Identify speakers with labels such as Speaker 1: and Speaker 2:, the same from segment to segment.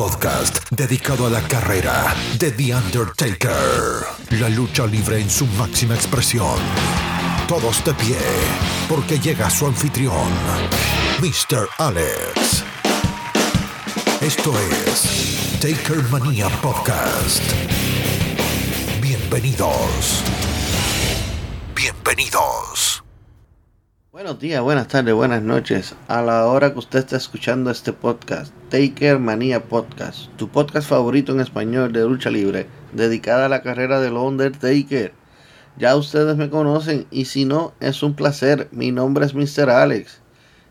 Speaker 1: Podcast dedicado a la carrera de The Undertaker. La lucha libre en su máxima expresión. Todos de pie, porque llega su anfitrión, Mr. Alex. Esto es Taker Manía Podcast. Bienvenidos. Bienvenidos.
Speaker 2: Buenos días, buenas tardes, buenas noches. A la hora que usted está escuchando este podcast, Taker Manía Podcast, tu podcast favorito en español de lucha libre, dedicada a la carrera del Undertaker. Ya ustedes me conocen y si no, es un placer. Mi nombre es Mr. Alex.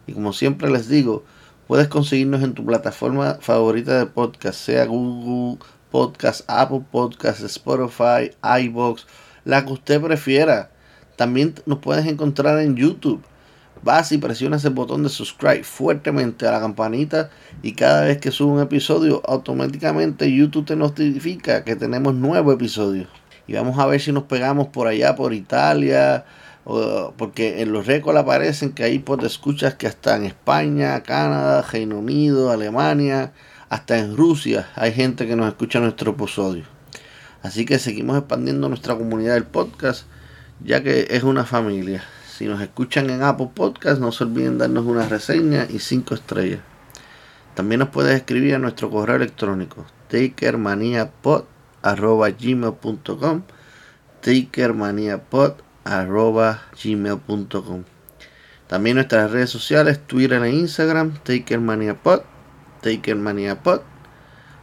Speaker 2: Y como siempre les digo, puedes conseguirnos en tu plataforma favorita de podcast, sea Google Podcast, Apple Podcast, Spotify, iBox, la que usted prefiera. También nos puedes encontrar en YouTube. Vas y presionas el botón de subscribe fuertemente a la campanita y cada vez que subo un episodio, automáticamente YouTube te notifica que tenemos nuevo episodio. Y vamos a ver si nos pegamos por allá, por Italia, porque en los récords aparecen que hay pues escuchas que hasta en España, Canadá, Reino Unido, Alemania, hasta en Rusia hay gente que nos escucha nuestro episodio. Así que seguimos expandiendo nuestra comunidad del podcast, ya que es una familia. Si nos escuchan en Apple Podcast, no se olviden darnos una reseña y cinco estrellas. También nos puedes escribir a nuestro correo electrónico takermaniapod.gmail.com takermaniapod.gmail.com También nuestras redes sociales, Twitter e Instagram, takermaniapod, takermaniapod.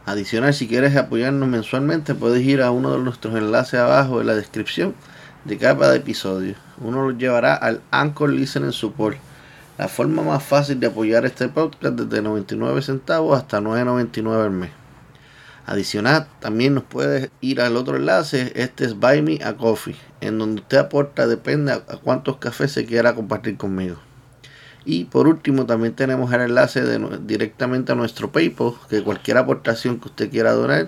Speaker 2: Adicional, si quieres apoyarnos mensualmente, puedes ir a uno de nuestros enlaces abajo en la descripción de cada episodio. Uno los llevará al Anchor Listening Support, la forma más fácil de apoyar este podcast desde 99 centavos hasta 9.99 al mes. Adicional, también nos puedes ir al otro enlace, este es Buy Me a Coffee, en donde usted aporta, depende a, cuántos cafés se quiera compartir conmigo. Y por último, también tenemos el enlace de, directamente a nuestro PayPal, que cualquier aportación que usted quiera donar,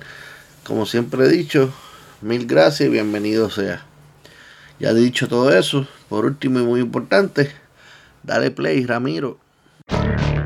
Speaker 2: como siempre he dicho, mil gracias y bienvenido sea. Ya dicho todo eso, por último y muy importante, dale play, Ramiro.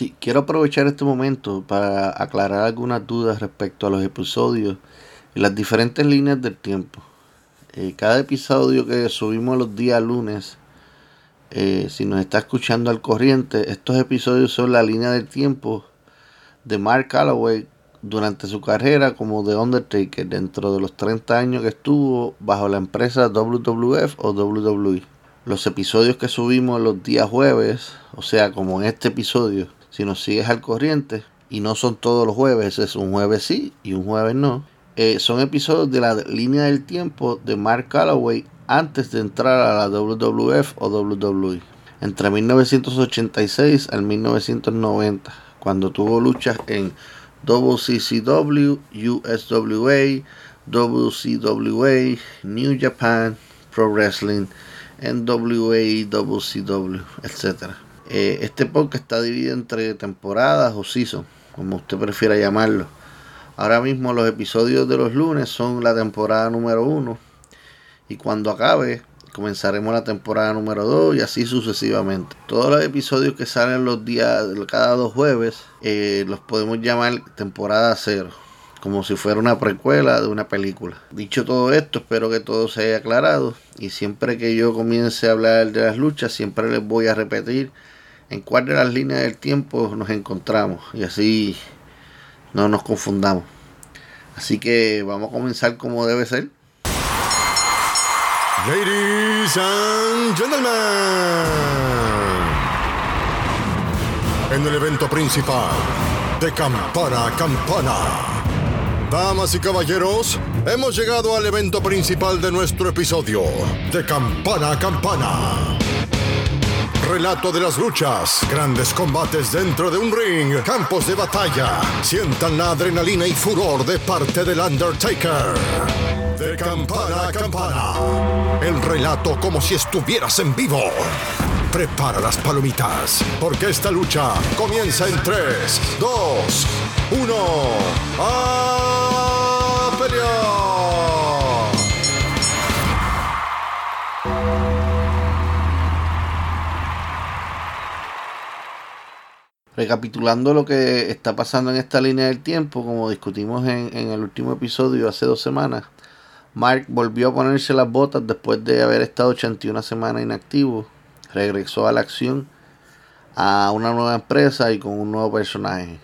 Speaker 2: Sí, quiero aprovechar este momento para aclarar algunas dudas respecto a los episodios y las diferentes líneas del tiempo. Eh, cada episodio que subimos los días lunes, eh, si nos está escuchando al corriente, estos episodios son la línea del tiempo de Mark Calloway durante su carrera como The Undertaker dentro de los 30 años que estuvo bajo la empresa WWF o WWE. Los episodios que subimos los días jueves, o sea, como en este episodio, si nos sigues al corriente, y no son todos los jueves, es un jueves sí y un jueves no, eh, son episodios de la línea del tiempo de Mark Calloway antes de entrar a la WWF o WWE. Entre 1986 al 1990, cuando tuvo luchas en WCCW, USWA, WCWA, New Japan, Pro Wrestling, NWA, WCW, etc. Eh, este podcast está dividido entre temporadas o season, como usted prefiera llamarlo. Ahora mismo los episodios de los lunes son la temporada número uno y cuando acabe comenzaremos la temporada número 2 y así sucesivamente. Todos los episodios que salen los días, cada dos jueves, eh, los podemos llamar temporada cero, como si fuera una precuela de una película. Dicho todo esto, espero que todo se haya aclarado y siempre que yo comience a hablar de las luchas, siempre les voy a repetir en cuál de las líneas del tiempo nos encontramos y así no nos confundamos. Así que vamos a comenzar como debe ser.
Speaker 3: Ladies and gentlemen, en el evento principal de Campana a Campana. Damas y caballeros, hemos llegado al evento principal de nuestro episodio, de Campana a Campana. Relato de las luchas, grandes combates dentro de un ring, campos de batalla. Sientan la adrenalina y furor de parte del Undertaker. De campana a campana. El relato como si estuvieras en vivo. Prepara las palomitas, porque esta lucha comienza en 3, 2, 1. ¡A
Speaker 2: Recapitulando lo que está pasando en esta línea del tiempo, como discutimos en, el último episodio hace dos semanas, Mark volvió a ponerse las botas después de haber estado 81 semanas inactivo. Regresó a la acción a una nueva empresa y con un nuevo personaje,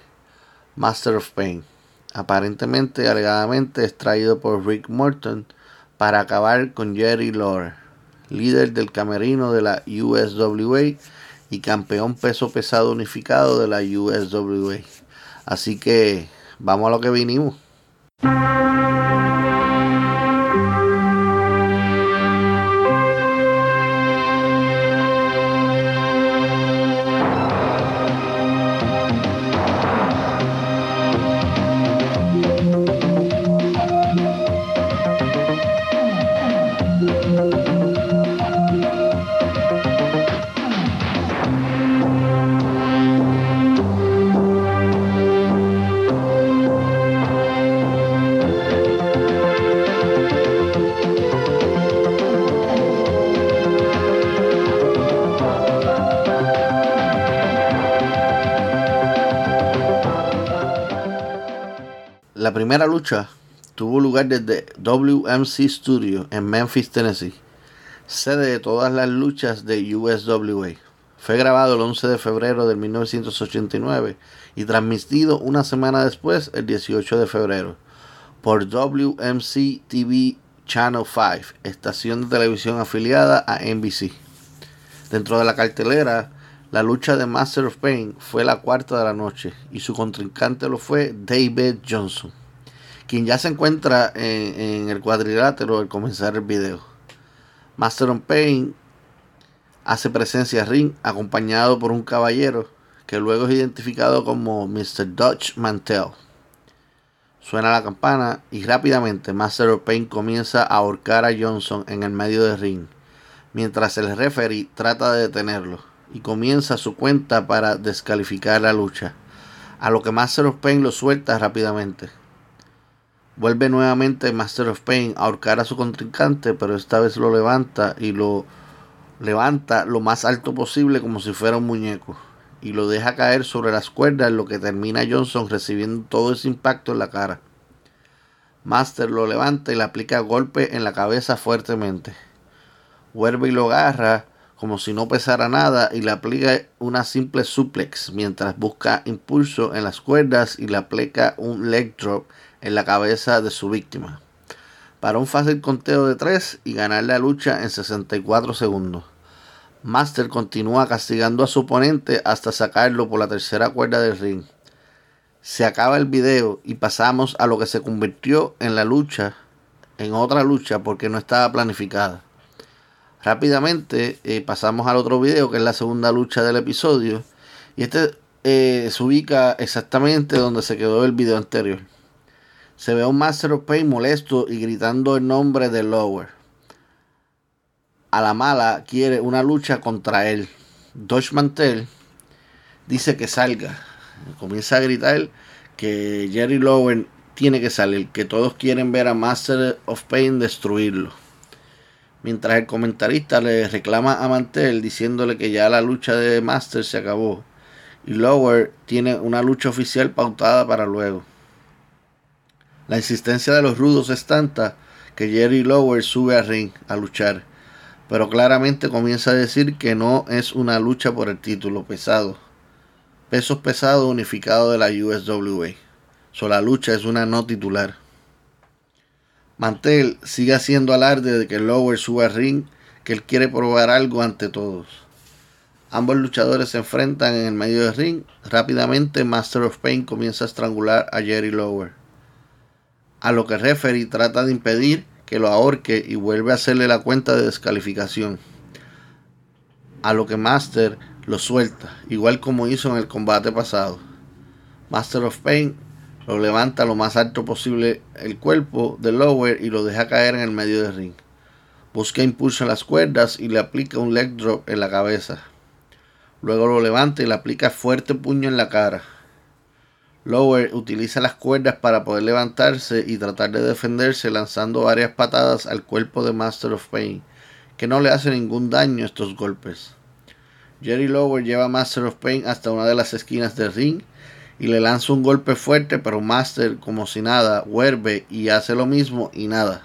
Speaker 2: Master of Pain. Aparentemente, alegadamente, extraído por Rick Morton para acabar con Jerry Lawler, líder del camerino de la USWA y campeón peso pesado unificado de la USWA. Así que vamos a lo que vinimos. La primera lucha tuvo lugar desde WMC Studio en Memphis, Tennessee, sede de todas las luchas de USWA. Fue grabado el 11 de febrero de 1989 y transmitido una semana después, el 18 de febrero, por WMC TV Channel 5, estación de televisión afiliada a NBC. Dentro de la cartelera, la lucha de Master of Pain fue la cuarta de la noche y su contrincante lo fue David Johnson, quien ya se encuentra en, el cuadrilátero al comenzar el video. Master of Pain hace presencia ring acompañado por un caballero que luego es identificado como Mr. Dutch Mantel. Suena la campana y rápidamente Master of Pain comienza a ahorcar a Johnson en el medio del ring, mientras el referee trata de detenerlo y comienza su cuenta para descalificar la lucha, a lo que Master of Pain lo suelta rápidamente. Vuelve nuevamente Master of Pain a ahorcar a su contrincante, pero esta vez lo levanta y lo levanta lo más alto posible como si fuera un muñeco y lo deja caer sobre las cuerdas, lo que termina Johnson recibiendo todo ese impacto en la cara. Master lo levanta y le aplica golpe en la cabeza fuertemente. Vuelve y lo agarra como si no pesara nada y le aplica una simple suplex mientras busca impulso en las cuerdas y le aplica un leg drop en la cabeza de su víctima. Para un fácil conteo de 3 y ganar la lucha en 64 segundos. Master continúa castigando a su oponente hasta sacarlo por la tercera cuerda del ring. Se acaba el video y pasamos a lo que se convirtió en la lucha, en otra lucha porque no estaba planificada. Rápidamente eh, pasamos al otro video que es la segunda lucha del episodio y este eh, se ubica exactamente donde se quedó el video anterior. Se ve a un Master of Pain molesto y gritando el nombre de Lower a la mala quiere una lucha contra él. Dodge Mantel dice que salga. Comienza a gritar que Jerry Lowen tiene que salir, que todos quieren ver a Master of Pain destruirlo. Mientras el comentarista le reclama a Mantel diciéndole que ya la lucha de Master se acabó. Y Lower tiene una lucha oficial pautada para luego. La insistencia de los rudos es tanta que Jerry Lower sube al ring a luchar pero claramente comienza a decir que no es una lucha por el título pesado. Pesos pesados unificado de la USWA. So, la lucha es una no titular. Mantel sigue haciendo alarde de que Lower suba al ring, que él quiere probar algo ante todos. Ambos luchadores se enfrentan en el medio del ring. Rápidamente Master of Pain comienza a estrangular a Jerry Lower. A lo que referee trata de impedir que lo ahorque y vuelve a hacerle la cuenta de descalificación. A lo que Master lo suelta, igual como hizo en el combate pasado. Master of Pain lo levanta lo más alto posible el cuerpo de Lower y lo deja caer en el medio del ring. Busca impulso en las cuerdas y le aplica un leg drop en la cabeza. Luego lo levanta y le aplica fuerte puño en la cara. Lower utiliza las cuerdas para poder levantarse y tratar de defenderse lanzando varias patadas al cuerpo de Master of Pain, que no le hace ningún daño estos golpes. Jerry Lower lleva a Master of Pain hasta una de las esquinas del ring y le lanza un golpe fuerte, pero Master, como si nada, vuelve y hace lo mismo y nada.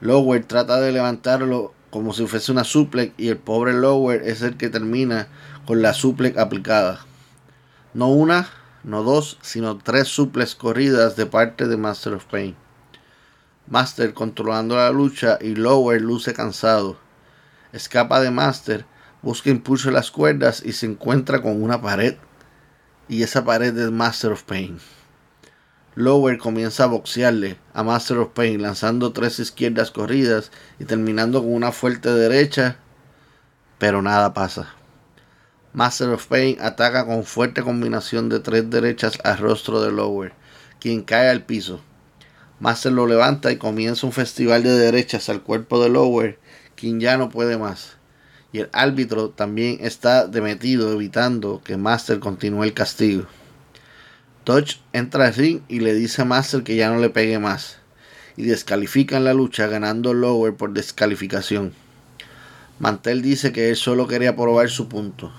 Speaker 2: Lower trata de levantarlo como si fuese una suplex y el pobre Lower es el que termina con la suplex aplicada. No una, no dos, sino tres suplex corridas de parte de Master of Pain. Master controlando la lucha y Lower luce cansado. Escapa de Master, busca impulso en las cuerdas y se encuentra con una pared. Y esa pared es Master of Pain. Lower comienza a boxearle a Master of Pain, lanzando tres izquierdas corridas y terminando con una fuerte derecha, pero nada pasa. Master of Pain ataca con fuerte combinación de tres derechas al rostro de Lower, quien cae al piso. Master lo levanta y comienza un festival de derechas al cuerpo de Lower, quien ya no puede más. Y el árbitro también está demetido evitando que Master continúe el castigo. Dodge entra al ring y le dice a Master que ya no le pegue más. Y descalifican la lucha ganando Lower por descalificación. Mantel dice que él solo quería probar su punto.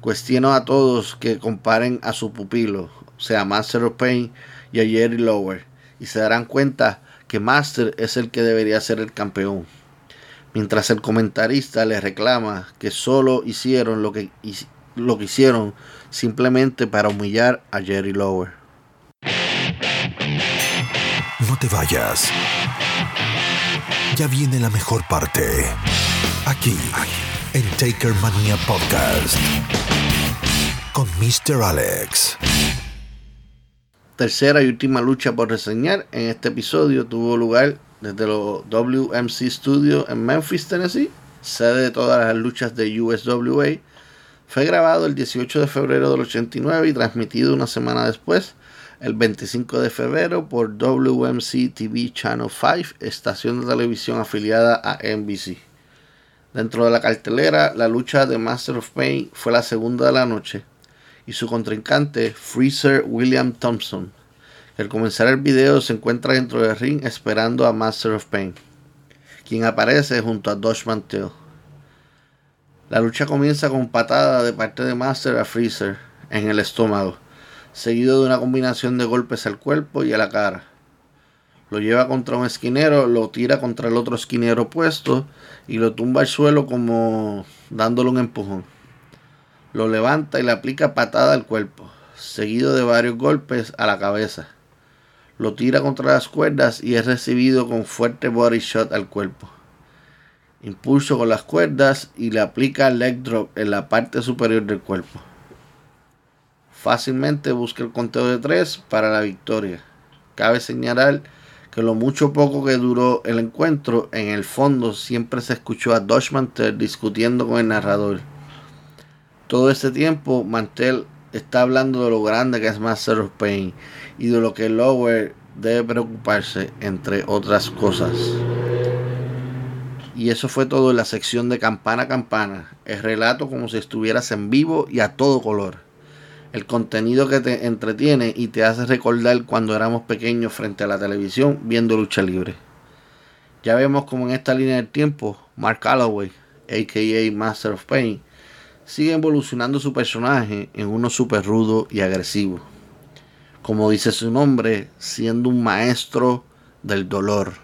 Speaker 2: Cuestiono a todos que comparen a su pupilo, o sea, Master of Pain y a Jerry Lower, y se darán cuenta que Master es el que debería ser el campeón. Mientras el comentarista le reclama que solo hicieron lo que, lo que hicieron simplemente para humillar a Jerry Lower.
Speaker 1: No te vayas. Ya viene la mejor parte. Aquí, en Taker Mania Podcast. Con Mr. Alex.
Speaker 2: Tercera y última lucha por reseñar en este episodio tuvo lugar desde los WMC Studios en Memphis, Tennessee, sede de todas las luchas de USWA fue grabado el 18 de febrero del 89 y transmitido una semana después, el 25 de febrero, por WMC TV Channel 5, estación de televisión afiliada a NBC. Dentro de la cartelera, la lucha de Master of Pain fue la segunda de la noche y su contrincante, Freezer William Thompson. Al comenzar el video se encuentra dentro del ring esperando a Master of Pain, quien aparece junto a Dodge Mantel. La lucha comienza con patada de parte de Master a Freezer en el estómago, seguido de una combinación de golpes al cuerpo y a la cara. Lo lleva contra un esquinero, lo tira contra el otro esquinero opuesto y lo tumba al suelo como dándole un empujón. Lo levanta y le aplica patada al cuerpo, seguido de varios golpes a la cabeza. Lo tira contra las cuerdas y es recibido con fuerte body shot al cuerpo impulso con las cuerdas y le aplica leg drop en la parte superior del cuerpo. Fácilmente busca el conteo de 3 para la victoria. Cabe señalar que lo mucho poco que duró el encuentro, en el fondo siempre se escuchó a Dodge Mantel discutiendo con el narrador. Todo este tiempo Mantel está hablando de lo grande que es Master of Pain y de lo que Lower debe preocuparse, entre otras cosas. Y eso fue todo en la sección de campana campana. El relato como si estuvieras en vivo y a todo color. El contenido que te entretiene y te hace recordar cuando éramos pequeños frente a la televisión viendo lucha libre. Ya vemos como en esta línea del tiempo, Mark Calloway, aka Master of Pain, sigue evolucionando su personaje en uno súper rudo y agresivo. Como dice su nombre, siendo un maestro del dolor.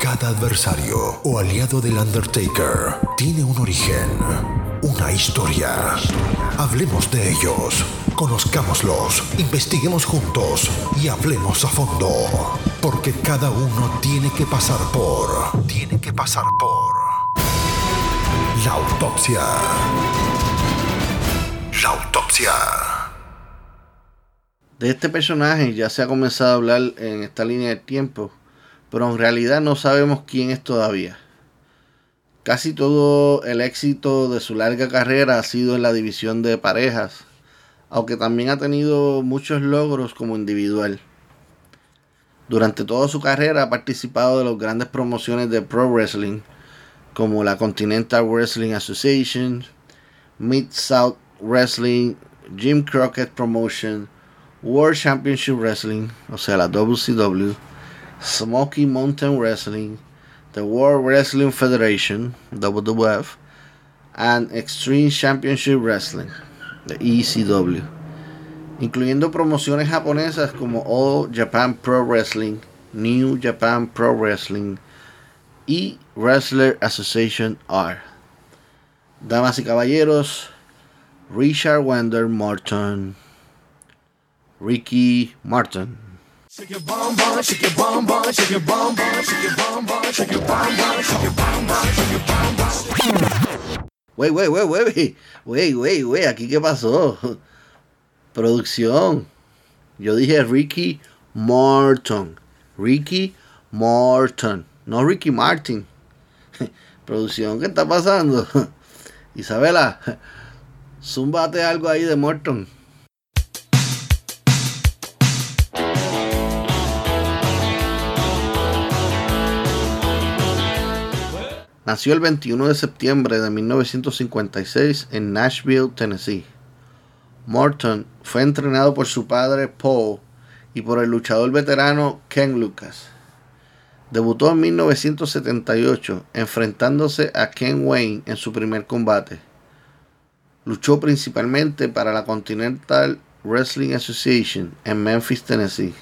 Speaker 1: Cada adversario o aliado del Undertaker tiene un origen, una historia. Hablemos de ellos, conozcámoslos, investiguemos juntos y hablemos a fondo. Porque cada uno tiene que pasar por... Tiene que pasar por... La autopsia. La autopsia.
Speaker 2: De este personaje ya se ha comenzado a hablar en esta línea de tiempo, pero en realidad no sabemos quién es todavía. Casi todo el éxito de su larga carrera ha sido en la división de parejas, aunque también ha tenido muchos logros como individual. Durante toda su carrera ha participado de las grandes promociones de Pro Wrestling, como la Continental Wrestling Association, Mid South Wrestling, Jim Crockett Promotion, World Championship Wrestling, o sea, la WCW, Smoky Mountain Wrestling, the World Wrestling Federation, WWF, and Extreme Championship Wrestling, the ECW, incluyendo promociones japonesas como All Japan Pro Wrestling, New Japan Pro Wrestling y Wrestler Association R. Damas y caballeros, Richard Wender Morton. Ricky Martin. Wey, wey, wey, wey, wey, wey, wey, aquí qué pasó. Producción. Yo dije Ricky Martin. Ricky Martin. No Ricky Martin. Producción, ¿qué está pasando? Isabela, zumbate algo ahí de Morton. Nació el 21 de septiembre de 1956 en Nashville, Tennessee. Morton fue entrenado por su padre Paul y por el luchador veterano Ken Lucas. Debutó en 1978 enfrentándose a Ken Wayne en su primer combate. Luchó principalmente para la Continental Wrestling Association en Memphis, Tennessee,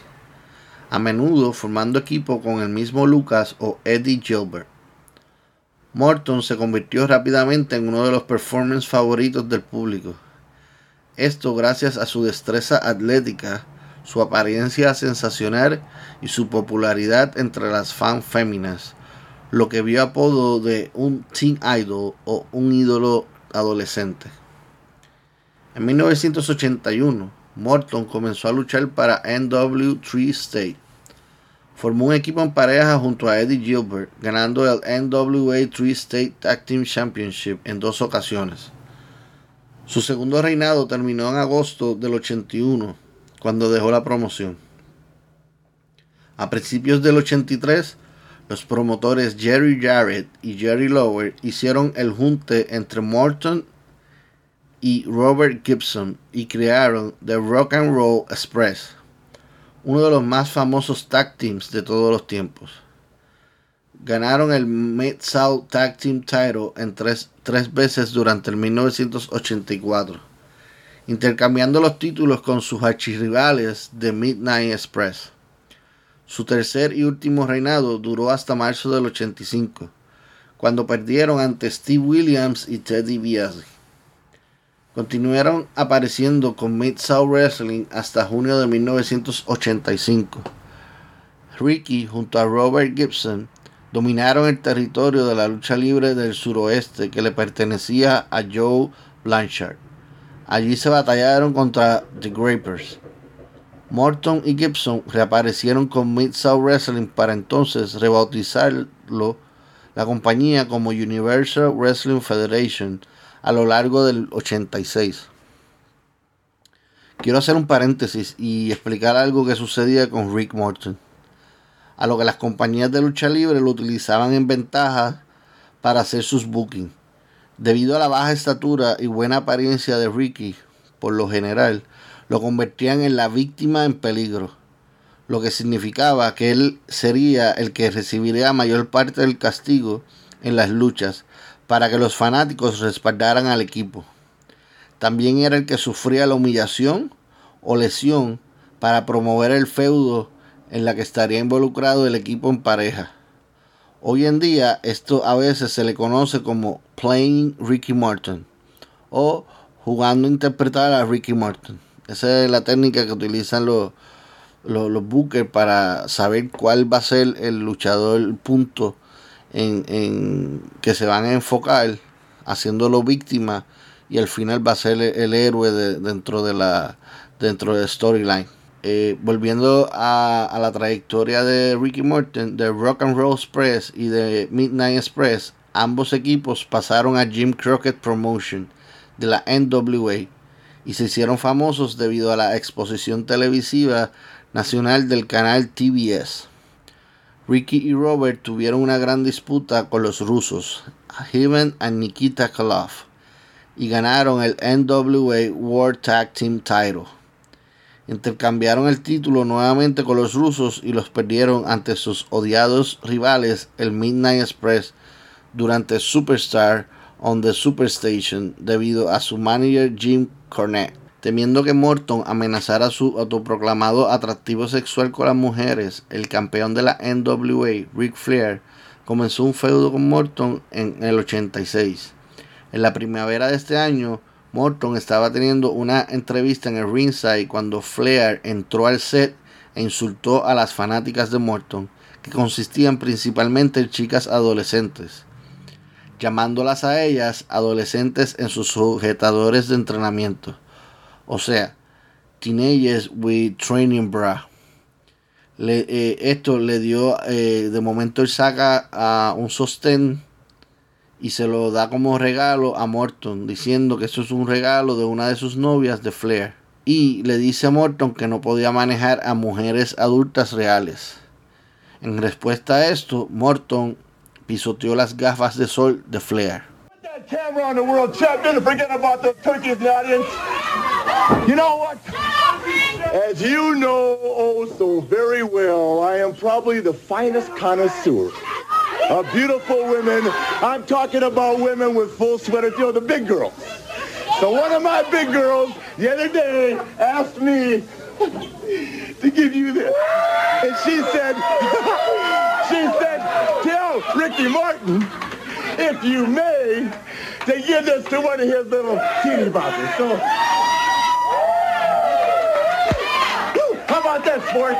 Speaker 2: a menudo formando equipo con el mismo Lucas o Eddie Gilbert. Morton se convirtió rápidamente en uno de los performers favoritos del público. Esto gracias a su destreza atlética, su apariencia sensacional y su popularidad entre las fans féminas, lo que vio apodo de un teen idol o un ídolo adolescente. En 1981, Morton comenzó a luchar para NW3 State Formó un equipo en pareja junto a Eddie Gilbert, ganando el NWA 3 State Tag Team Championship en dos ocasiones. Su segundo reinado terminó en agosto del 81, cuando dejó la promoción. A principios del 83, los promotores Jerry Jarrett y Jerry Lower hicieron el junte entre Morton y Robert Gibson y crearon The Rock and Roll Express uno de los más famosos tag teams de todos los tiempos. Ganaron el Mid-South Tag Team Title en tres, tres veces durante el 1984, intercambiando los títulos con sus archirrivales de Midnight Express. Su tercer y último reinado duró hasta marzo del 85, cuando perdieron ante Steve Williams y Teddy DiBiase. Continuaron apareciendo con Mid-South Wrestling hasta junio de 1985. Ricky junto a Robert Gibson dominaron el territorio de la lucha libre del suroeste que le pertenecía a Joe Blanchard. Allí se batallaron contra The Grapers. Morton y Gibson reaparecieron con Mid-South Wrestling para entonces rebautizarlo la compañía como Universal Wrestling Federation a lo largo del 86. Quiero hacer un paréntesis y explicar algo que sucedía con Rick Morton. A lo que las compañías de lucha libre lo utilizaban en ventaja para hacer sus bookings. Debido a la baja estatura y buena apariencia de Ricky, por lo general, lo convertían en la víctima en peligro, lo que significaba que él sería el que recibiría mayor parte del castigo en las luchas para que los fanáticos respaldaran al equipo. También era el que sufría la humillación o lesión para promover el feudo en la que estaría involucrado el equipo en pareja. Hoy en día esto a veces se le conoce como playing Ricky Morton o jugando a interpretar a Ricky Morton. Esa es la técnica que utilizan los, los, bookers para saber cuál va a ser el luchador, el punto en, en, que se van a enfocar haciéndolo víctima y al final va a ser el, héroe dentro de la dentro del storyline. Eh, volviendo a, la trayectoria de Ricky Morton, de Rock and Roll Express y de Midnight Express, ambos equipos pasaron a Jim Crockett Promotion de la NWA y se hicieron famosos debido a la exposición televisiva nacional del canal TBS. Ricky y Robert tuvieron una gran disputa con los rusos, Ivan y Nikita Koloff, y ganaron el NWA World Tag Team Title. Intercambiaron el título nuevamente con los rusos y los perdieron ante sus odiados rivales, el Midnight Express, durante Superstar on the Superstation debido a su manager Jim Cornette. Temiendo que Morton amenazara su autoproclamado atractivo sexual con las mujeres, el campeón de la NWA, Ric Flair, comenzó un feudo con Morton en el 86. En la primavera de este año, Morton estaba teniendo una entrevista en el ringside cuando Flair entró al set e insultó a las fanáticas de Morton, que consistían principalmente en chicas adolescentes llamándolas a ellas adolescentes en sus sujetadores de entrenamiento. O sea, teenagers with training bra. Eh, esto le dio, eh, de momento él saca a un sostén y se lo da como regalo a Morton, diciendo que eso es un regalo de una de sus novias de Flair. Y le dice a Morton que no podía manejar a mujeres adultas reales. En respuesta a esto, Morton pisoteó las gafas de sol de Flair.
Speaker 4: You know what? As you know oh so very well, I am probably the finest connoisseur of beautiful women. I'm talking about women with full sweaters, you know, the big girls. So one of my big girls the other day asked me to give you this. And she said, she said, tell Ricky Martin, if you may, to give this to one of his little teeny boppers. So, how about that, sport?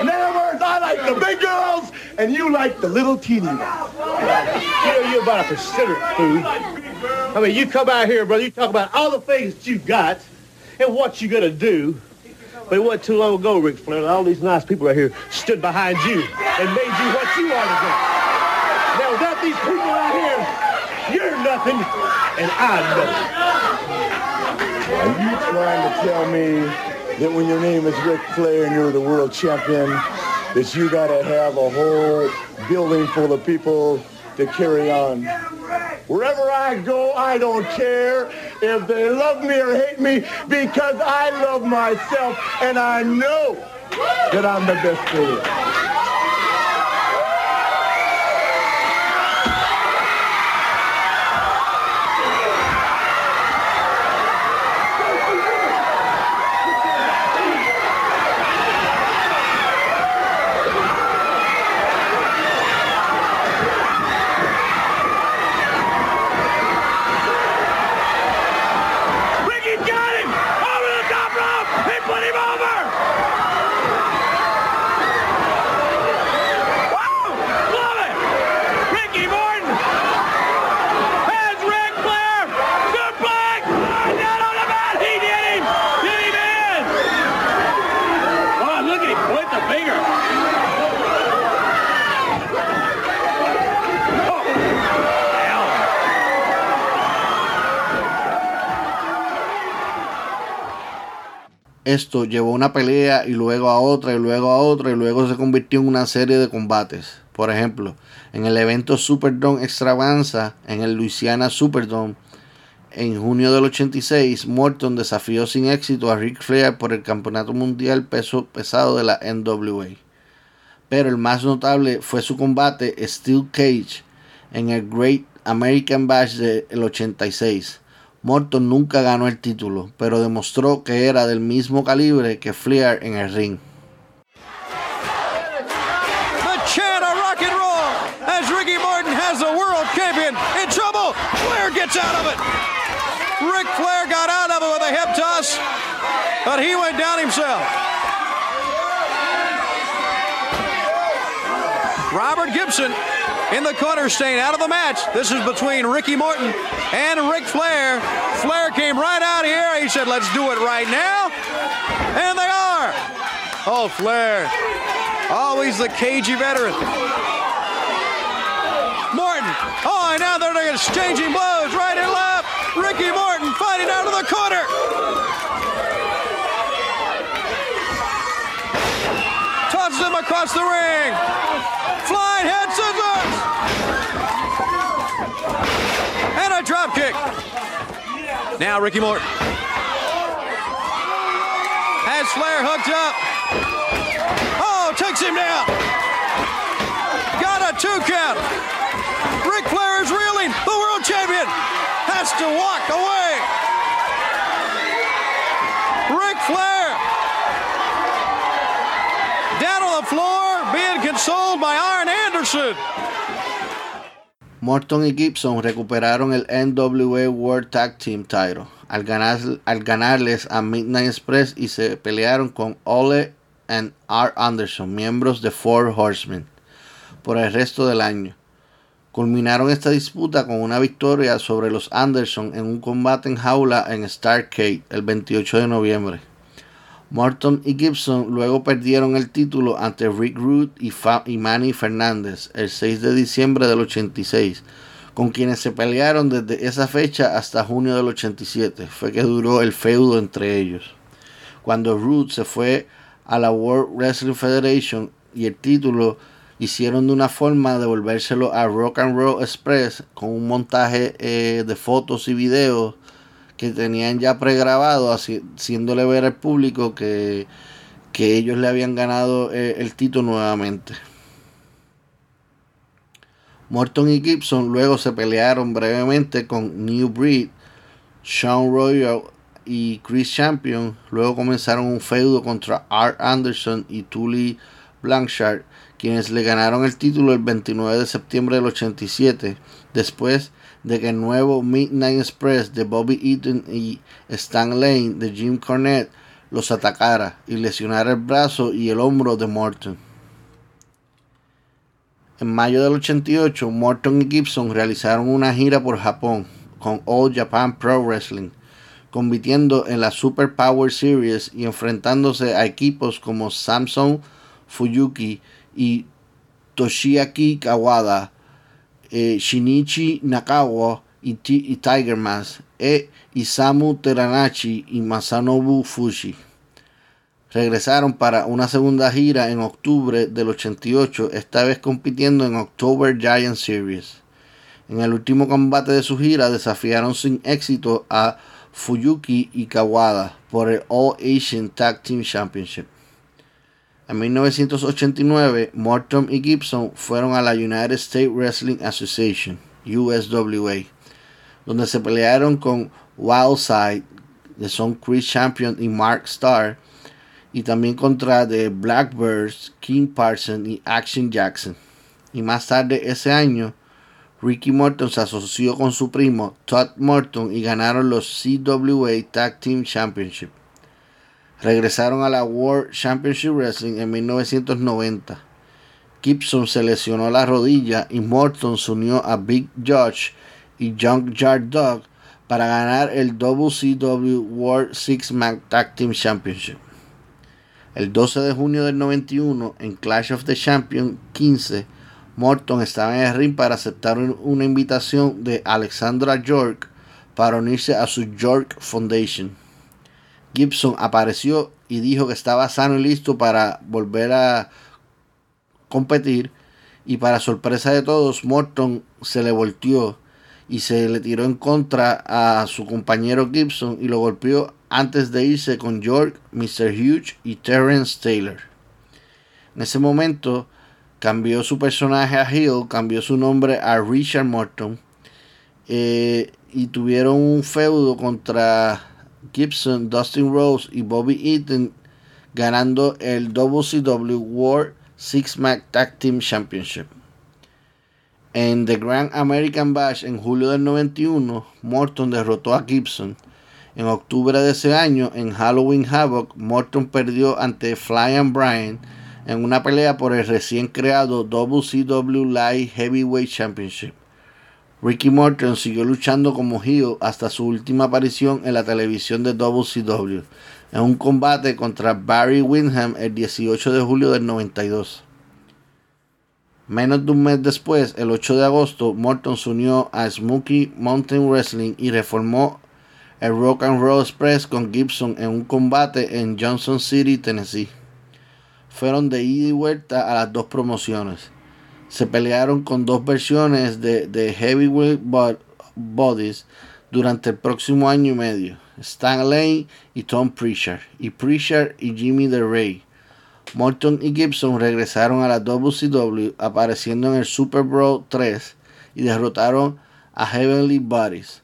Speaker 4: In other words, I like the big girls, and you like the little teeny ones. You know, you're about a considerate food. I mean, you come out here, brother, you talk about all the things that you got and what you are gonna do. But it wasn't too long ago, Rick Flair, all these nice people right here stood behind you and made you what you are today. Now, without these people out here, you're nothing, and I'm nothing. Are you trying to tell me that when your name is Rick Flair and you're the world champion, that you got to have a whole building full of people to carry on? Wherever I go, I don't care if they love me or hate me because I love myself and I know that I'm the best player.
Speaker 2: Esto llevó una pelea y luego a otra y luego a otra y luego se convirtió en una serie de combates. Por ejemplo, en el evento Superdome Extravaganza en el Louisiana Superdome en junio del 86, Morton desafió sin éxito a Ric Flair por el Campeonato Mundial Peso Pesado de la NWA. Pero el más notable fue su combate Steel Cage en el Great American Bash del 86 Morton nunca ganó el título, pero demostró que era del mismo calibre que Flair en el ring.
Speaker 5: The Chan of Rock and Roll, as Ricky Morton has the world champion in trouble. Flair gets out of it. Rick Flair got out of it with a hip toss, but he went down himself. Robert Gibson. In the corner staying out of the match. This is between Ricky Morton and Ric Flair. Flair came right out here. He said, let's do it right now. And they are. Oh, Flair. Oh, Always the cagey veteran. Morton. Oh, and now they're exchanging blows right and left. Ricky Morton fighting out of the corner. Tosses him across the ring. Flying head scissors. And a drop kick. Now Ricky Morton. Has Flair hooked up. Oh, takes him down. Got a two count. Ric Flair is reeling. The world champion has to walk away. Ric Flair down on the floor being consoled by Arn
Speaker 2: Morton y Gibson recuperaron el NWA World Tag Team Title al, al ganarles a Midnight Express y se pelearon con Ole and R. Anderson, miembros de Four Horsemen, por el resto del año. Culminaron esta disputa con una victoria sobre los Anderson en un combate en jaula en Starcade el 28 de noviembre. Morton y Gibson luego perdieron el título ante Rick Root y, Manny Fernández el 6 de diciembre del 86, con quienes se pelearon desde esa fecha hasta junio del 87. Fue que duró el feudo entre ellos. Cuando Root se fue a la World Wrestling Federation y el título hicieron de una forma devolvérselo a Rock and Roll Express con un montaje eh, de fotos y videos que tenían ya pregrabado, haciéndole ver al público que, que ellos le habían ganado eh, el título nuevamente. Morton y Gibson luego se pelearon brevemente con New Breed, Sean Royal y Chris Champion. Luego comenzaron un feudo contra Art Anderson y Tully Blanchard, quienes le ganaron el título el 29 de septiembre del 87, después de que el nuevo Midnight Express de Bobby Eaton y Stan Lane de Jim Cornette los atacara y lesionara el brazo y el hombro de Morton. En mayo del 88, Morton y Gibson realizaron una gira por Japón con All Japan Pro Wrestling, compitiendo en la Super Power Series y enfrentándose a equipos como Samsung Fuyuki y Toshiaki Kawada, eh, Shinichi Nakawa y, y Tiger Mask, e Isamu Teranachi y Masanobu Fuji. Regresaron para una segunda gira en octubre del 88, esta vez compitiendo en October Giant Series. En el último combate de su gira desafiaron sin éxito a Fuyuki y Kawada por el All Asian Tag Team Championship. En 1989, Morton y Gibson fueron a la United States Wrestling Association, USWA, donde se pelearon con Wildside, de Son Chris Champion y Mark Starr, y también contra The Blackbirds, King Parson y Action Jackson. Y más tarde ese año, Ricky Morton se asoció con su primo Todd Morton y ganaron los CWA Tag Team Championship. Regresaron a la World Championship Wrestling en 1990. Gibson se lesionó la rodilla y Morton se unió a Big Judge y Junkyard Dog para ganar el WCW World Six Man Tag Team Championship. El 12 de junio del 91, en Clash of the Champions 15, Morton estaba en el ring para aceptar una invitación de Alexandra York para unirse a su York Foundation. Gibson apareció y dijo que estaba sano y listo para volver a competir. Y para sorpresa de todos, Morton se le volteó y se le tiró en contra a su compañero Gibson y lo golpeó antes de irse con York, Mr. Hughes y Terrence Taylor. En ese momento cambió su personaje a Hill, cambió su nombre a Richard Morton eh, y tuvieron un feudo contra Gibson, Dustin Rose y Bobby Eaton ganando el WCW World Six Man Tag Team Championship. En The Grand American Bash en julio del 91, Morton derrotó a Gibson. En octubre de ese año, en Halloween Havoc, Morton perdió ante Flying Brian en una pelea por el recién creado WCW Light Heavyweight Championship. Ricky Morton siguió luchando como heel hasta su última aparición en la televisión de WCW, en un combate contra Barry Windham el 18 de julio del 92. Menos de un mes después, el 8 de agosto, Morton se unió a Smoky Mountain Wrestling y reformó el Rock and Roll Express con Gibson en un combate en Johnson City, Tennessee. Fueron de ida y vuelta a las dos promociones. Se pelearon con dos versiones de, de Heavyweight Bodies durante el próximo año y medio. Stan Lane y Tom Pritchard, y Pritchard y Jimmy DeRay. Morton y Gibson regresaron a la WCW apareciendo en el Super Bowl 3 y derrotaron a Heavenly Bodies.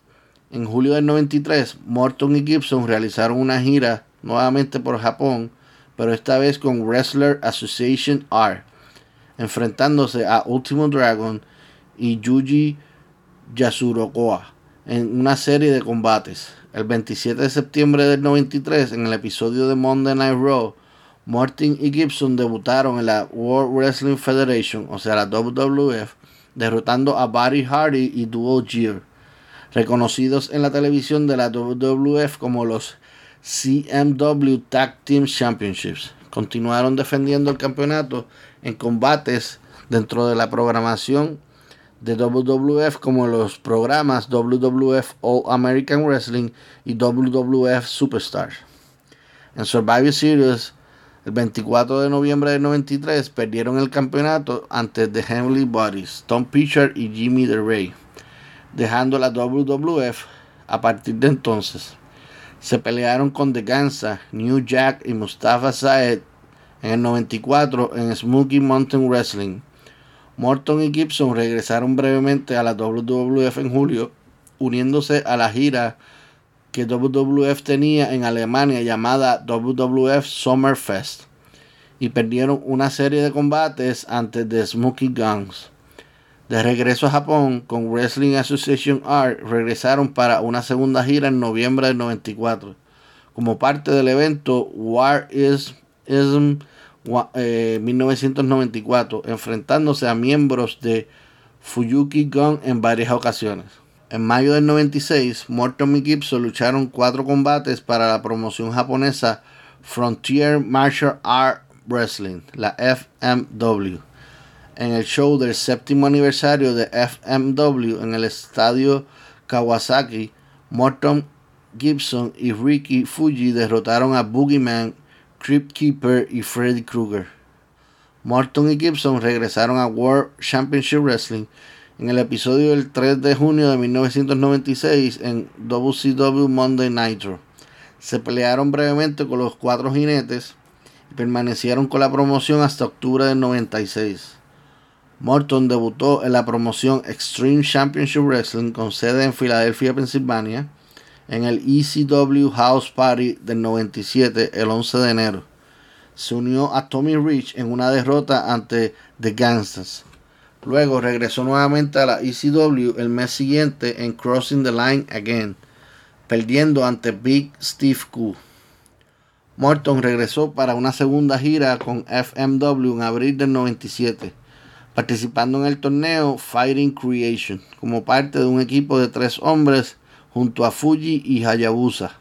Speaker 2: En julio del 93, Morton y Gibson realizaron una gira nuevamente por Japón, pero esta vez con Wrestler Association R, enfrentándose a Ultimo Dragon y Yuji Yasurokoa en una serie de combates. El 27 de septiembre del 93, en el episodio de Monday Night Raw, Martin y Gibson debutaron en la World Wrestling Federation, o sea, la WWF, derrotando a Buddy Hardy y Duo Gear, reconocidos en la televisión de la WWF como los CMW Tag Team Championships. Continuaron defendiendo el campeonato en combates dentro de la programación de WWF como los programas WWF All American Wrestling y WWF Superstar. En Survivor Series el 24 de noviembre del 93 perdieron el campeonato ante The Heavenly Bodies, Tom Pitcher y Jimmy DeRay, dejando la WWF a partir de entonces. Se pelearon con The Gansa, New Jack y Mustafa Saed en el 94 en Smoky Mountain Wrestling. Morton y Gibson regresaron brevemente a la WWF en julio, uniéndose a la gira que WWF tenía en Alemania llamada WWF Summerfest y perdieron una serie de combates antes de Smoky Guns. De regreso a Japón con Wrestling Association Art regresaron para una segunda gira en noviembre del 94 como parte del evento War is Ism 1994 enfrentándose a miembros de Fuyuki Gun en varias ocasiones. En mayo del 96, Morton y Gibson lucharon cuatro combates para la promoción japonesa Frontier Martial Art Wrestling, la FMW, en el show del séptimo aniversario de FMW en el estadio Kawasaki. Morton Gibson y Ricky Fuji derrotaron a Boogeyman, Crypt Keeper y Freddy Krueger. Morton y Gibson regresaron a World Championship Wrestling en el episodio del 3 de junio de 1996 en WCW Monday Nitro. Se pelearon brevemente con los cuatro jinetes y permanecieron con la promoción hasta octubre del 96. Morton debutó en la promoción Extreme Championship Wrestling con sede en Filadelfia, Pensilvania, en el ECW House Party del 97 el 11 de enero. Se unió a Tommy Rich en una derrota ante The Gangsters. Luego regresó nuevamente a la ECW el mes siguiente en Crossing the Line Again, perdiendo ante Big Steve Q. Morton regresó para una segunda gira con FMW en abril del 97, participando en el torneo Fighting Creation como parte de un equipo de tres hombres junto a Fuji y Hayabusa.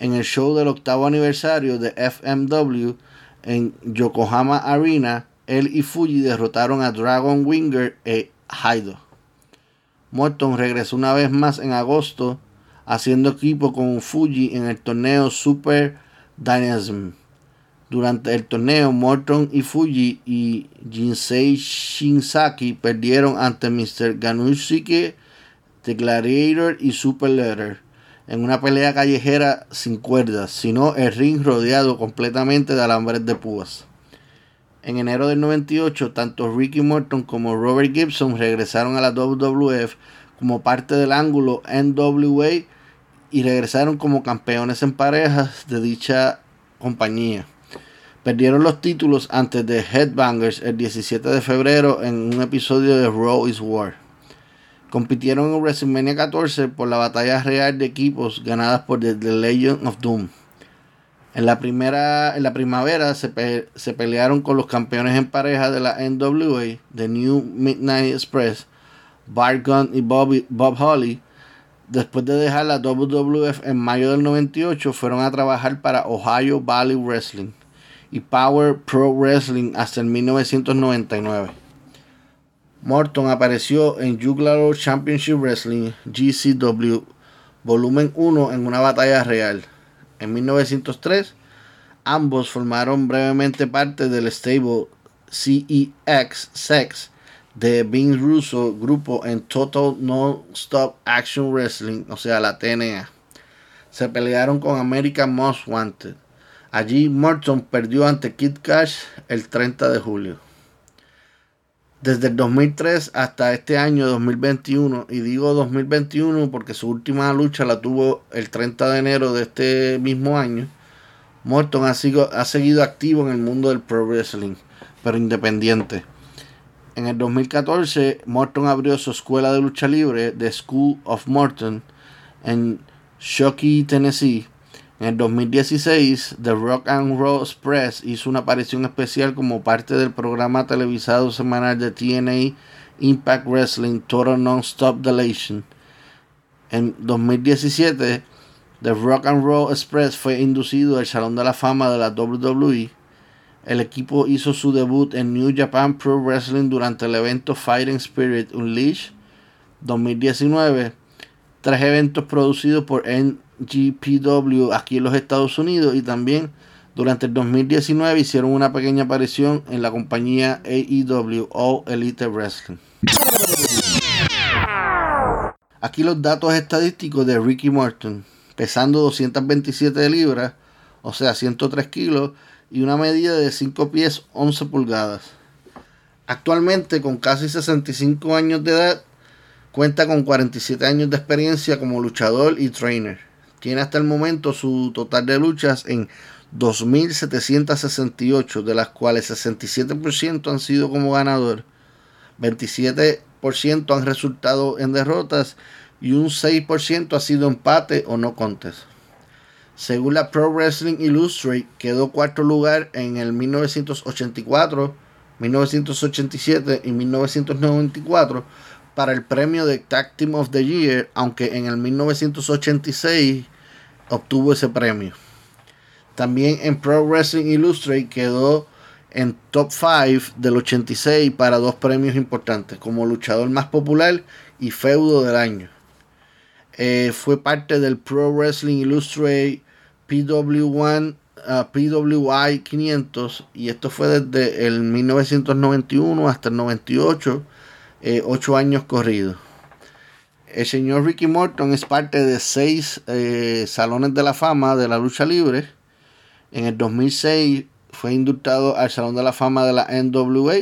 Speaker 2: En el show del octavo aniversario de FMW en Yokohama Arena, él y Fuji derrotaron a Dragon Winger e Haido. Morton regresó una vez más en agosto haciendo equipo con Fuji en el torneo Super Dynasm. Durante el torneo, Morton y Fuji y Jinsei Shinsaki perdieron ante Mr. Ganushike, The Gladiator y Super Letter en una pelea callejera sin cuerdas, sino el ring rodeado completamente de alambres de púas. En enero del 98, tanto Ricky Morton como Robert Gibson regresaron a la WWF como parte del ángulo NWA y regresaron como campeones en parejas de dicha compañía. Perdieron los títulos antes de Headbangers el 17 de febrero en un episodio de Raw is War. Compitieron en WrestleMania 14 por la batalla real de equipos ganadas por The, Legend of Doom. En la, primera, en la primavera se, pelearon con los campeones en pareja de la NWA, The New Midnight Express, Bart Gunn y Bob Holly. Después de dejar la WWF en mayo del 98, fueron a trabajar para Ohio Valley Wrestling y Power Pro Wrestling hasta el 1999. Morton apareció en Juggalo Championship Wrestling GCW Volumen 1 en una batalla real. En 1903, ambos formaron brevemente parte del stable CEX Sex de Vince Russo, grupo en Total No Stop Action Wrestling, o sea, la TNA. Se pelearon con American Most Wanted. Allí Morton perdió ante Kid Cash el 30 de julio. Desde el 2003 hasta este año 2021, y digo 2021 porque su última lucha la tuvo el 30 de enero de este mismo año, Morton ha, ha seguido activo en el mundo del pro wrestling, pero independiente. En el 2014, Morton abrió su escuela de lucha libre, The School of Morton, en Shockey, Tennessee, en el 2016, The Rock and Roll Express hizo una aparición especial como parte del programa televisado semanal de TNA Impact Wrestling Total Non-Stop Delation. En 2017, The Rock and Roll Express fue inducido al Salón de la Fama de la WWE. El equipo hizo su debut en New Japan Pro Wrestling durante el evento Fighting Spirit Unleashed 2019. Tres eventos producidos por N GPW aquí en los Estados Unidos y también durante el 2019 hicieron una pequeña aparición en la compañía AEW o Elite Wrestling. Aquí los datos estadísticos de Ricky Morton, pesando 227 libras, o sea 103 kilos, y una medida de 5 pies 11 pulgadas. Actualmente, con casi 65 años de edad, cuenta con 47 años de experiencia como luchador y trainer. Tiene hasta el momento su total de luchas en 2.768, de las cuales 67% han sido como ganador, 27% han resultado en derrotas y un 6% ha sido empate o no contest. Según la Pro Wrestling Illustrated, quedó cuarto lugar en el 1984, 1987 y 1994 para el premio de Tag Team of the Year, aunque en el 1986 obtuvo ese premio. También en Pro Wrestling Illustrated quedó en top 5 del 86 para dos premios importantes, como luchador más popular y feudo del año. Eh, fue parte del Pro Wrestling Illustrated PW1 PWI 500 y esto fue desde el 1991 hasta el 98 eh, ocho años corridos. El señor Ricky Morton es parte de seis eh, salones de la fama de la lucha libre. En el 2006 fue indultado al Salón de la Fama de la NWA.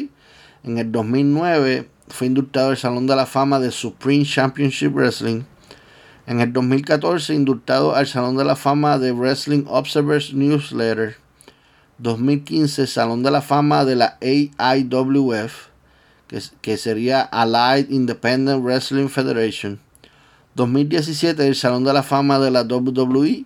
Speaker 2: En el 2009 fue indultado al Salón de la Fama de Supreme Championship Wrestling. En el 2014 indultado al Salón de la Fama de Wrestling Observers Newsletter. 2015 Salón de la Fama de la AIWF que, sería Allied Independent Wrestling Federation. 2017 el Salón de la Fama de la WWE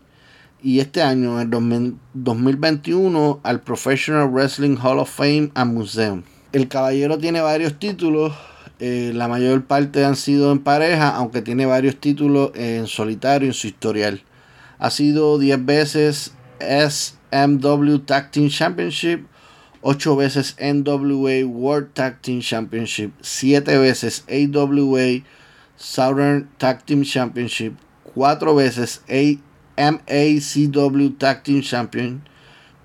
Speaker 2: y este año, en el 2021, al Professional Wrestling Hall of Fame and Museum. El caballero tiene varios títulos, eh, la mayor parte han sido en pareja, aunque tiene varios títulos en solitario en su historial. Ha sido 10 veces SMW Tag Team Championship, 8 veces NWA World Tag Team Championship, 7 veces AWA Southern Tag Team Championship, 4 veces MACW Tag Team Champion,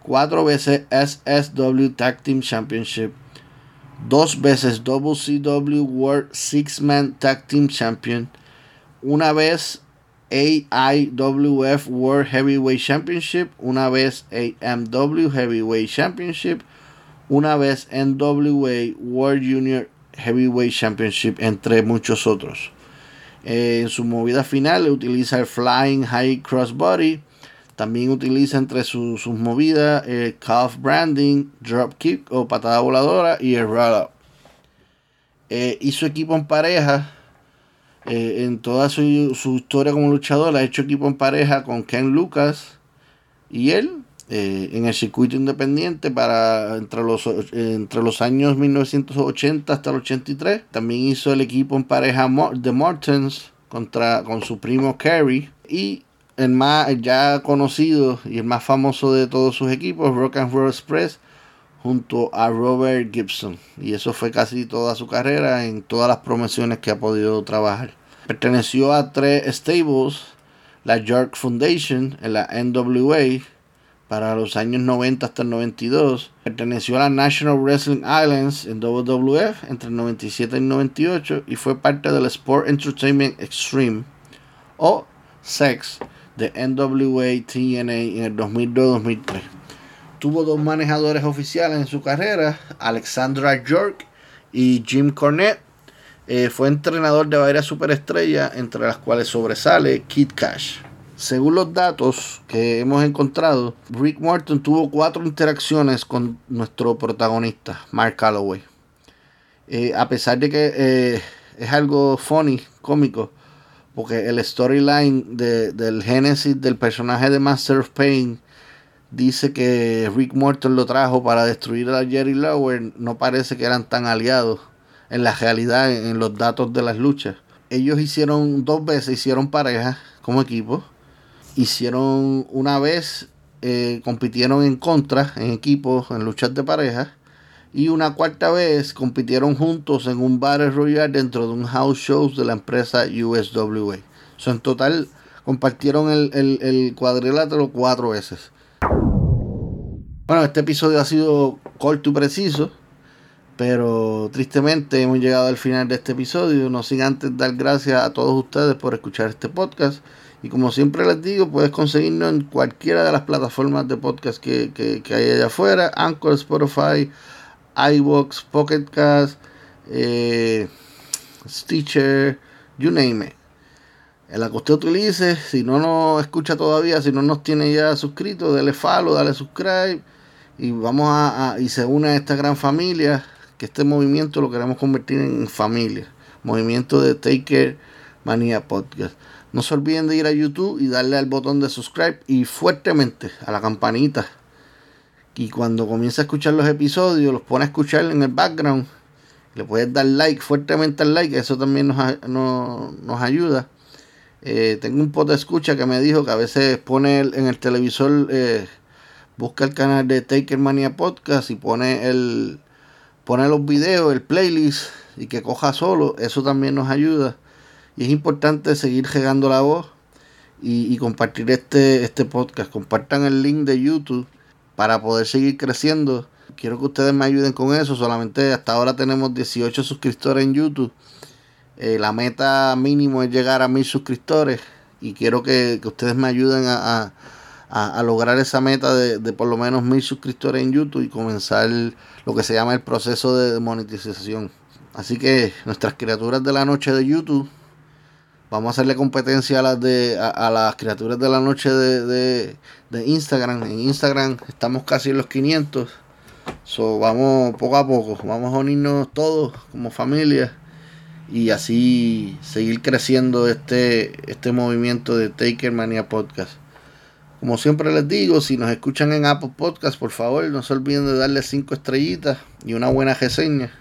Speaker 2: 4 veces SSW Tag Team Championship, 2 veces WCW World Six Man Tag Team Champion, una vez AIWF World Heavyweight Championship, una vez AMW Heavyweight Championship, una vez NWA World Junior Heavyweight Championship, entre muchos otros. Eh, en su movida final utiliza el Flying High Crossbody. También utiliza entre sus movidas el calf branding, drop kick o patada voladora y el roll up. Eh, hizo equipo en pareja eh, en toda su, historia como luchador. Ha hecho equipo en pareja con Ken Lucas y él eh, en el circuito independiente para entre los, entre los años 1980 hasta el 83. También hizo el equipo en pareja de Mortons contra, con su primo Kerry. Y el más ya conocido y el más famoso de todos sus equipos, Rock and Roll Express, junto a Robert Gibson. Y eso fue casi toda su carrera en todas las promociones que ha podido trabajar. Perteneció a tres stables, la York Foundation en la NWA, para los años 90 hasta el 92. Perteneció a la National Wrestling Islands en WWF entre el 97 y el 98 y fue parte del Sport Entertainment Extreme o SEX de NWA TNA en el 2002-2003. Tuvo dos manejadores oficiales en su carrera, Alexandra York y Jim Cornette. Eh, fue entrenador de varias superestrellas, entre las cuales sobresale Kid Cash. Según los datos que hemos encontrado, Rick Morton tuvo cuatro interacciones con nuestro protagonista, Mark Calloway. Eh, a pesar de que eh, es algo funny, cómico, porque el storyline del génesis del personaje de Master of Pain dice que Rick Morton lo trajo para destruir a Jerry Lawler, no parece que eran tan aliados en la realidad, en los datos de las luchas. Ellos hicieron dos veces, hicieron pareja como equipo hicieron una vez, eh, compitieron en contra, en equipos, en luchas de pareja. Y una cuarta vez compitieron juntos en un Battle Royale dentro de un house show de la empresa USWA. So, en total compartieron el, el cuadrilátero cuatro veces. Bueno, este episodio ha sido corto y preciso. Pero tristemente hemos llegado al final de este episodio. No sin antes dar gracias a todos ustedes por escuchar este podcast. Y como siempre les digo, puedes conseguirnos en cualquiera de las plataformas de podcast que, hay allá afuera. Anchor, Spotify, iVoox, Pocket Cast, eh, Stitcher, you name it. En la que usted utilice, si no nos escucha todavía, si no nos tiene ya suscrito, dale follow, dale subscribe y vamos a, y se une a esta gran familia, que este movimiento lo queremos convertir en familia, movimiento de Taker Manía Podcast. No se olviden de ir a YouTube y darle al botón de subscribe y fuertemente a la campanita. Y cuando comience a escuchar los episodios, los pone a escuchar en el background. Le puedes dar like, fuertemente al like, eso también nos, ayuda. Eh, tengo un pot de escucha que me dijo que a veces pone en el televisor, eh, busca el canal de Taker Mania Podcast y pone el pone los videos, el playlist y que coja solo. Eso también nos ayuda. Y es importante seguir regando la voz y, compartir este, este podcast. Compartan el link de YouTube para poder seguir creciendo. Quiero que ustedes me ayuden con eso. Solamente hasta ahora tenemos 18 suscriptores en YouTube. Eh, la meta mínimo es llegar a mil suscriptores. Y quiero que, ustedes me ayuden a, lograr esa meta de, de, por lo menos mil suscriptores en YouTube y comenzar lo que se llama el proceso de monetización. Así que nuestras criaturas de la noche de YouTube Vamos a hacerle competencia a las de a, las criaturas de la noche de, Instagram. En Instagram estamos casi en los 500. So, vamos poco a poco, vamos a unirnos todos como familia y así seguir creciendo este, este movimiento de Taker Mania Podcast. Como siempre les digo, si nos escuchan en Apple Podcast, por favor no se olviden de darle 5 estrellitas y una buena reseña.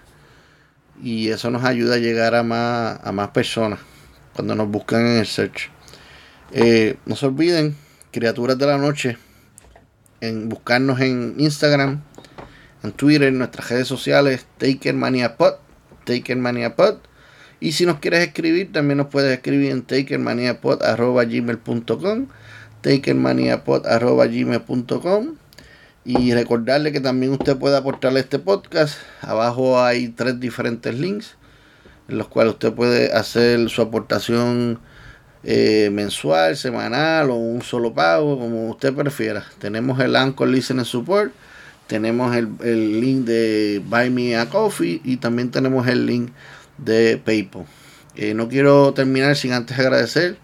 Speaker 2: Y eso nos ayuda a llegar a más, a más personas cuando nos buscan en el search. Eh, no se olviden, criaturas de la noche, en buscarnos en Instagram, en Twitter, en nuestras redes sociales, TakerManiaPod, TakerManiaPod. Y si nos quieres escribir, también nos puedes escribir en takermaniapod.gmail.com takermaniapod.gmail.com y recordarle que también usted puede aportarle este podcast. Abajo hay tres diferentes links en los cuales usted puede hacer su aportación eh, mensual, semanal o un solo pago, como usted prefiera. Tenemos el Anchor Listening Support, tenemos el, link de Buy Me a Coffee y también tenemos el link de PayPal. Eh, no quiero terminar sin antes agradecer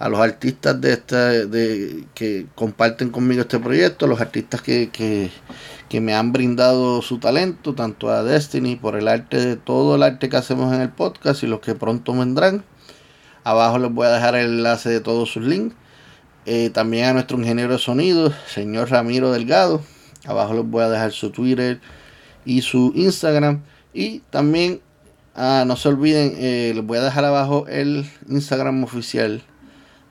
Speaker 2: a los artistas de esta, de, que comparten conmigo este proyecto, los artistas que, que, que me han brindado su talento, tanto a Destiny por el arte de todo el arte que hacemos en el podcast y los que pronto vendrán. Abajo les voy a dejar el enlace de todos sus links. Eh, también a nuestro ingeniero de sonido, señor Ramiro Delgado. Abajo les voy a dejar su Twitter y su Instagram. Y también, ah, no se olviden, eh, les voy a dejar abajo el Instagram oficial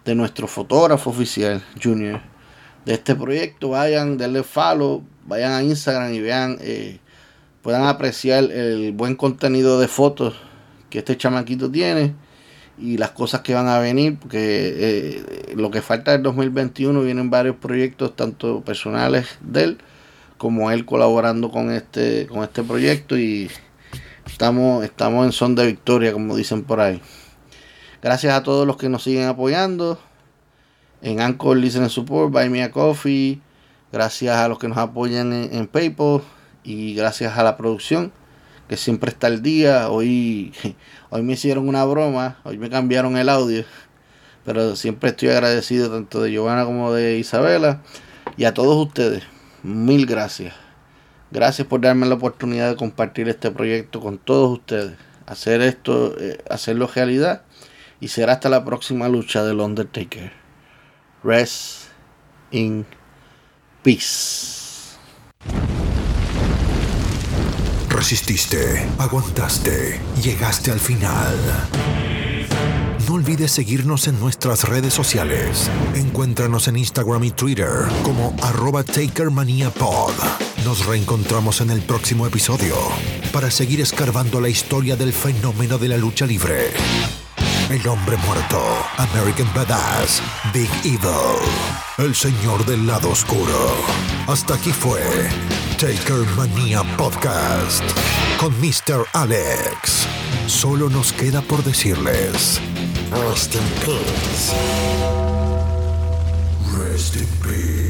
Speaker 2: de nuestro fotógrafo oficial, Junior, de este proyecto. Vayan, denle follow, vayan a Instagram y vean, eh, puedan apreciar el buen contenido de fotos que este chamaquito tiene y las cosas que van a venir, porque eh, lo que falta del 2021 vienen varios proyectos, tanto personales de él, como él colaborando con este, con este proyecto y estamos, estamos en son de victoria, como dicen por ahí. Gracias a todos los que nos siguen apoyando en Anchor Listen Support, Buy Me a Coffee, gracias a los que nos apoyan en, PayPal y gracias a la producción que siempre está al día. Hoy, hoy me hicieron una broma, hoy me cambiaron el audio, pero siempre estoy agradecido tanto de Giovanna como de Isabela y a todos ustedes. Mil gracias. Gracias por darme la oportunidad de compartir este proyecto con todos ustedes. Hacer esto, eh, hacerlo realidad. Y será hasta la próxima lucha del Undertaker. Rest in peace.
Speaker 1: Resististe, aguantaste, llegaste al final. No olvides seguirnos en nuestras redes sociales. Encuéntranos en Instagram y Twitter como arroba TakerManiaPod. Nos reencontramos en el próximo episodio para seguir escarbando la historia del fenómeno de la lucha libre. El hombre muerto, American Badass, Big Evil, el señor del lado oscuro. Hasta aquí fue Taker Mania Podcast con Mr. Alex. Solo nos queda por decirles. Rest in peace. Rest in peace.